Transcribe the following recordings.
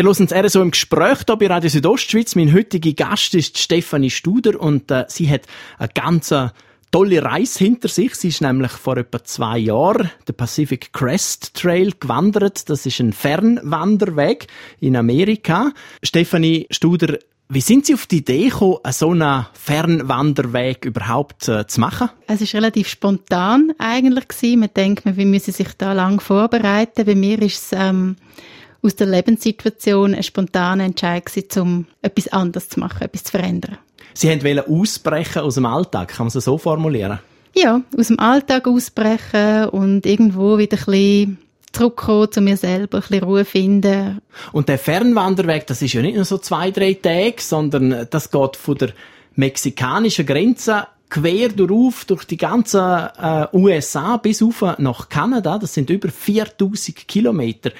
Wir hören uns RSO im Gespräch hier bei Radio Südostschweiz. Mein heutiger Gast ist Stefanie Studer und äh, sie hat eine ganz äh, tolle Reise hinter sich. Sie ist nämlich vor etwa zwei Jahren den Pacific Crest Trail gewandert. Das ist ein Fernwanderweg in Amerika. Stefanie Studer, wie sind Sie auf die Idee gekommen, so einen Fernwanderweg überhaupt äh, zu machen? Es ist relativ spontan eigentlich gewesen. Man denkt, man müsse sich da lang vorbereiten. Bei mir ist es ähm, aus der Lebenssituation ein spontaner Entscheid gewesen, um etwas anderes zu machen, etwas zu verändern. Sie wollten ausbrechen aus dem Alltag, kann man es so formulieren? Ja, aus dem Alltag ausbrechen und irgendwo wieder ein bisschen zurückkommen zu mir selber, ein bisschen Ruhe finden. Und der Fernwanderweg, das ist ja nicht nur so zwei, drei Tage, sondern das geht von der mexikanischen Grenze quer durch, durch die ganzen äh, USA bis auf nach Kanada. Das sind über 4000 Kilometer.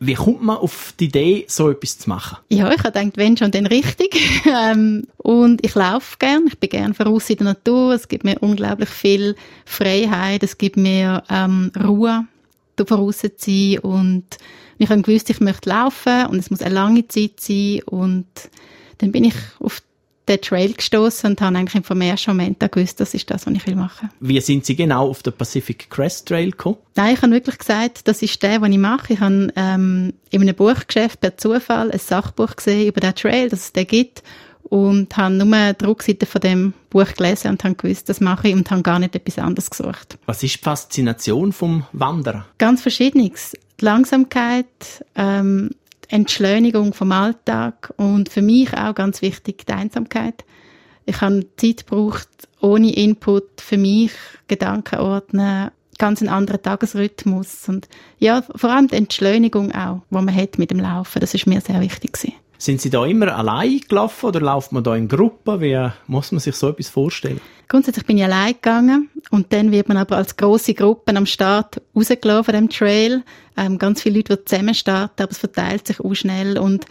Wie kommt man auf die Idee, so etwas zu machen? Ja, ich habe gedacht, wenn schon, dann richtig. Ähm, und ich laufe gern. Ich bin gern voraus in der Natur. Es gibt mir unglaublich viel Freiheit. Es gibt mir ähm, Ruhe, da voraus zu sein. Und ich habe gewusst, ich möchte laufen und es muss eine lange Zeit sein. Und dann bin ich auf den Trail gestoßen und habe eigentlich vom ersten Moment an gewusst, das ist das, was ich will machen. Wie sind Sie genau auf den Pacific Crest Trail gekommen? Nein, ich habe wirklich gesagt, das ist der, den ich mache. Ich habe ähm, in einem Buchgeschäft per Zufall ein Sachbuch gesehen über den Trail, dass es den gibt und habe nur die Rückseite von dem Buch gelesen und habe gewusst, das mache ich und habe gar nicht etwas anderes gesucht. Was ist die Faszination vom Wandern? Ganz verschiedenes. Die Langsamkeit, ähm, Entschleunigung vom Alltag und für mich auch ganz wichtig die Einsamkeit. Ich habe Zeit gebraucht, ohne Input für mich Gedanken ordnen, ganz einen anderen Tagesrhythmus und ja, vor allem die Entschleunigung auch, die man hat mit dem Laufen, das ist mir sehr wichtig gewesen. Sind Sie da immer allein gelaufen oder läuft man da in Gruppen? Wie muss man sich so etwas vorstellen? Grundsätzlich bin ich allein gegangen und dann wird man aber als große Gruppe am Start rausgelaufen, dem Trail. Ähm, ganz viele Leute, die zusammen starten, aber es verteilt sich auch schnell und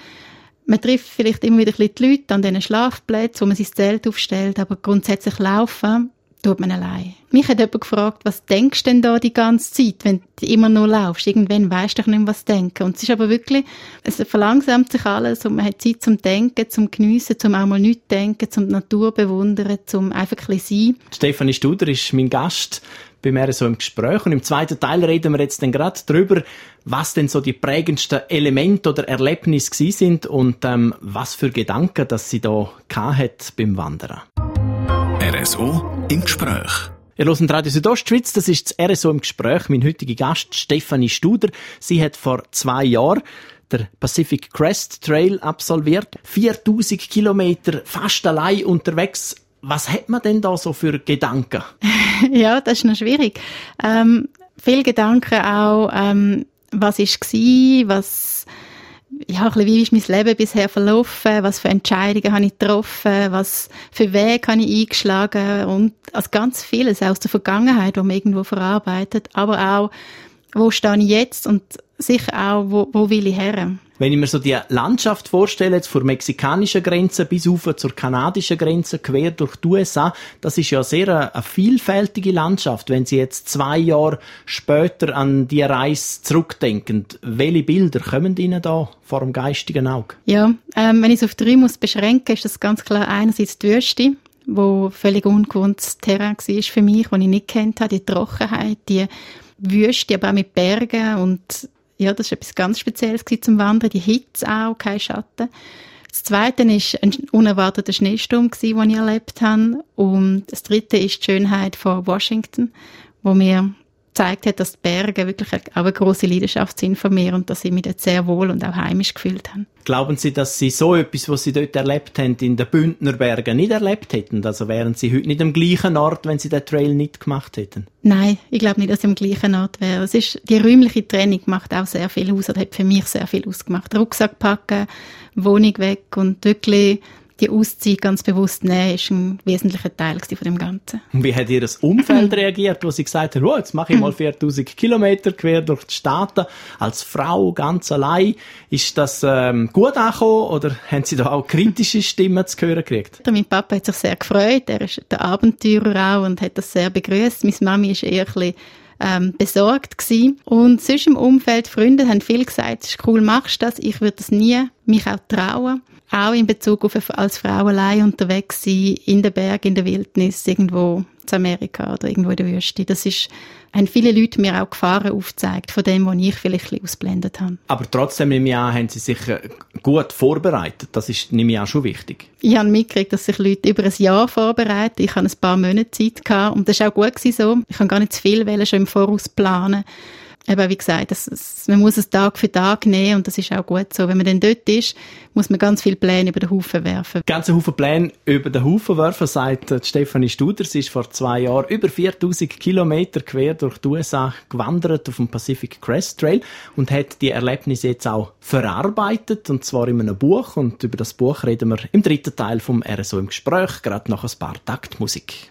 man trifft vielleicht immer wieder ein die Leute an diesen Schlafplätzen, wo man sein Zelt aufstellt, aber grundsätzlich laufen tut man allein. Mich hat jemand gefragt, was denkst du denn da die ganze Zeit, wenn du immer nur laufst? Irgendwann weißt du doch nicht mehr, was denken. Und es ist aber wirklich, es verlangsamt sich alles und man hat Zeit zum Denken, zum Geniessen, zum auch mal nichts denken, zum die Natur bewundern, zum einfach ein sein. Stefanie Studer ist mein Gast bei mir so im Gespräch. Und im zweiten Teil reden wir jetzt dann gerade darüber, was denn so die prägendsten Elemente oder Erlebnisse sind und ähm, was für Gedanken, dass sie da hat beim Wandern. RSO im Gespräch. Ihr hört Radio Südostschweiz, das ist das RSO im Gespräch. Mein heutiger Gast, Stefanie Studer. Sie hat vor zwei Jahren der Pacific Crest Trail absolviert. 4000 Kilometer fast allein unterwegs. Was hat man denn da so für Gedanken? ja, das ist noch schwierig. Ähm, viel Gedanken auch, ähm, was ist gsi, was ja, wie ist mein Leben bisher verlaufen, was für Entscheidungen habe ich getroffen, was für Wege habe ich eingeschlagen? Und also ganz vieles aus der Vergangenheit, wo man irgendwo verarbeitet, aber auch, wo stehe ich jetzt? Und sicher auch, wo, wo will ich her. Wenn ich mir so die Landschaft vorstelle, jetzt von der mexikanischen Grenze bis auf zur kanadischen Grenze, quer durch die USA, das ist ja sehr eine, eine vielfältige Landschaft. Wenn Sie jetzt zwei Jahre später an die Reise zurückdenken, welche Bilder kommen Ihnen da vor dem geistigen Auge? Ja, ähm, wenn ich es auf drei muss beschränken, ist das ganz klar einerseits die Wüste, wo völlig ungewohntes Terrain war für mich, das ich nicht kennt habe, die Trockenheit, die Wüste, aber auch mit Bergen und ja, das ist etwas ganz Spezielles zum Wandern. Die Hitze auch, kein Schatten. Das Zweite ist ein unerwarteter Schneesturm, den ich erlebt habe. Und das Dritte ist die Schönheit von Washington, wo mir gezeigt hat, dass die Berge wirklich auch eine große Leidenschaft sind von mir und dass ich mich dort sehr wohl und auch heimisch gefühlt habe. Glauben Sie, dass Sie so etwas, was Sie dort erlebt haben, in den Bündner Bergen nicht erlebt hätten? Also wären Sie heute nicht am gleichen Ort, wenn Sie den Trail nicht gemacht hätten? Nein, ich glaube nicht, dass ich am gleichen Ort wäre. Es ist, die räumliche Training macht auch sehr viel aus oder hat für mich sehr viel ausgemacht. Rucksack packen, Wohnung weg und wirklich die Auszeit ganz bewusst nehmen, ist ein wesentlicher Teil von dem Ganzen. Und wie hat Ihr Umfeld reagiert, wo Sie gesagt haben, oh, jetzt mache ich mal 4000 Kilometer quer durch die Staaten als Frau ganz allein? Ist das ähm, gut angekommen oder haben Sie da auch kritische Stimmen zu hören gekriegt? Mein Papa hat sich sehr gefreut, er ist der Abenteurer auch und hat das sehr begrüßt. Meine Mami ist eher ein bisschen ähm, besorgt gewesen. Und sonst im Umfeld, Freunde haben viel gesagt, es ist cool, machst das, ich würde das nie mich auch trauen. Auch in Bezug auf als Frau allein unterwegs sein, in den Bergen, in der Wildnis, irgendwo zu Amerika oder irgendwo in der Wüste. Das ist, haben viele Leute mir auch Gefahren aufgezeigt, von dem, was ich vielleicht ausblendet habe. Aber trotzdem, nehme ich an, haben Sie sich äh, gut vorbereitet. Das ist, nehme ich an, schon wichtig. Ich habe mitgekriegt, dass sich Leute über ein Jahr vorbereiten. Ich hatte ein paar Monate Zeit gehabt und das war auch gut so. Ich kann gar nicht zu viel wählen, schon im Voraus planen eben, wie gesagt, das, das, man muss es Tag für Tag nehmen und das ist auch gut so. Wenn man dann dort ist, muss man ganz viele Pläne über den Haufen werfen. Ganze Haufen Pläne über den Haufen werfen, sagt Stefanie Studer. Sie ist vor zwei Jahren über 4000 Kilometer quer durch die USA gewandert auf dem Pacific Crest Trail und hat die Erlebnisse jetzt auch verarbeitet und zwar in einem Buch und über das Buch reden wir im dritten Teil vom RSO im Gespräch, gerade nach ein paar Taktmusik.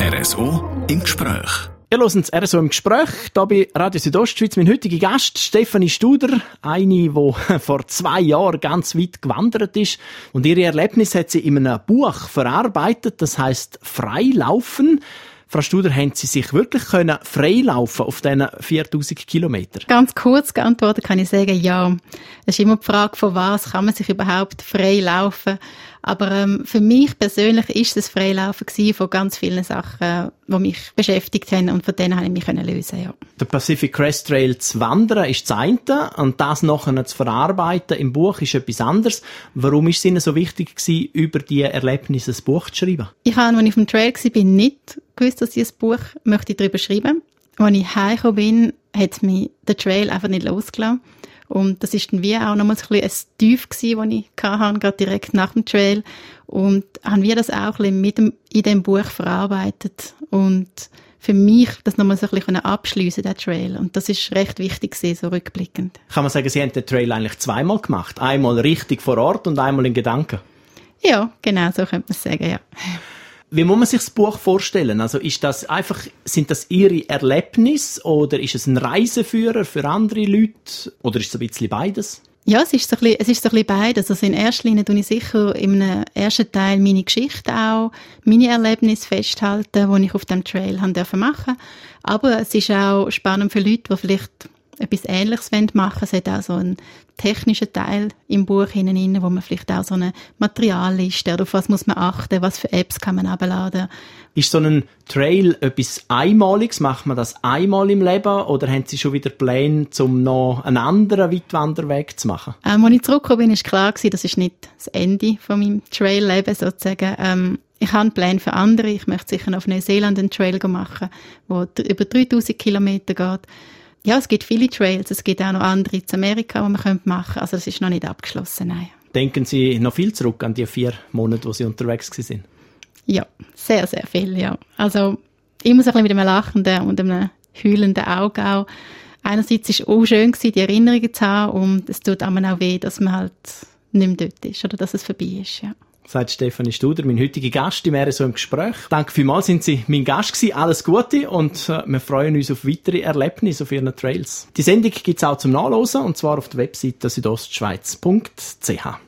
RSO im Gespräch. Ihr hört das RSO im Gespräch, hier bei Radio Südostschweiz. Mein heutiger Gast, Stefanie Studer, eine, die vor zwei Jahren ganz weit gewandert ist. Und ihre Erlebnisse hat sie in einem Buch verarbeitet, das heißt Freilaufen. Frau Studer, haben Sie sich wirklich können freilaufen auf diesen 4000 Kilometern? Ganz kurz geantwortet kann ich sagen, ja. Es ist immer die Frage, von was kann man sich überhaupt freilaufen. Aber ähm, für mich persönlich ist es Freilaufen von ganz vielen Sachen, die mich beschäftigt haben und von denen habe ich mich können lösen ja. Der Pacific Crest Trail zu wandern ist das eine und das nachher zu verarbeiten im Buch ist etwas anderes. Warum ist es Ihnen so wichtig gewesen, über die Erlebnisse ein Buch zu schreiben? Ich habe, als ich auf dem Trail war, nicht gewusst, dass ich ein Buch möchte darüber schreiben möchte. Als ich heimgekommen bin, hat mich der Trail einfach nicht losgelassen. Und das ist dann wie auch nochmals ein, bisschen ein Tief gewesen, das ich hatte, gerade direkt nach dem Trail. Und haben wir das auch ein bisschen mit dem, in dem Buch verarbeitet. Und für mich das nochmal so ein bisschen abschliessen, der Trail. Und das ist recht wichtig gewesen, so rückblickend. Kann man sagen, Sie haben den Trail eigentlich zweimal gemacht? Einmal richtig vor Ort und einmal in Gedanken? Ja, genau, so könnte man sagen, ja. Wie muss man sich das Buch vorstellen? Also ist das einfach, sind das Ihre Erlebnisse oder ist es ein Reiseführer für andere Leute oder ist es ein bisschen beides? Ja, es ist so ein bisschen, es ist so ein bisschen beides. Also in erster Linie tue ich sicher im ersten Teil meine Geschichte auch, meine Erlebnisse festhalten, die ich auf dem Trail haben dürfen machen. Aber es ist auch spannend für Leute, die vielleicht etwas Ähnliches machen wollen. Es hat auch so einen technischen Teil im Buch hinein, wo man vielleicht auch so eine Materialliste oder auf was muss man achten, was für Apps kann man abladen. Ist so ein Trail etwas Einmaliges? Macht man das einmal im Leben oder haben Sie schon wieder Pläne, um noch einen anderen Weitwanderweg zu machen? Ähm, als ich zurückgekommen bin, ist klar gewesen, das ist nicht das Ende von meinem Trail-Leben sozusagen. Ähm, ich habe einen Plan für andere. Ich möchte sicher auf Neuseeland einen Trail machen, der über 3000 Kilometer geht. Ja, es gibt viele Trails. Es gibt auch noch andere in Amerika, die man machen könnte. Also es ist noch nicht abgeschlossen, nein. Denken Sie noch viel zurück an die vier Monate, wo Sie unterwegs sind? Ja, sehr, sehr viel, ja. Also ich muss ein bisschen mit einem lachenden und einem heulenden Auge auch. Einerseits war es auch schön, gewesen, die Erinnerungen zu haben und es tut einem auch weh, dass man halt nicht mehr dort ist oder dass es vorbei ist, ja sagt Stefanie Studer, mein heutiger Gast im RSO im Gespräch. Danke vielmals, sind Sie mein Gast gewesen. Alles Gute und äh, wir freuen uns auf weitere Erlebnisse auf Ihren Trails. Die Sendung gibt's auch zum Nachlesen und zwar auf der Webseite südostschweiz.ch.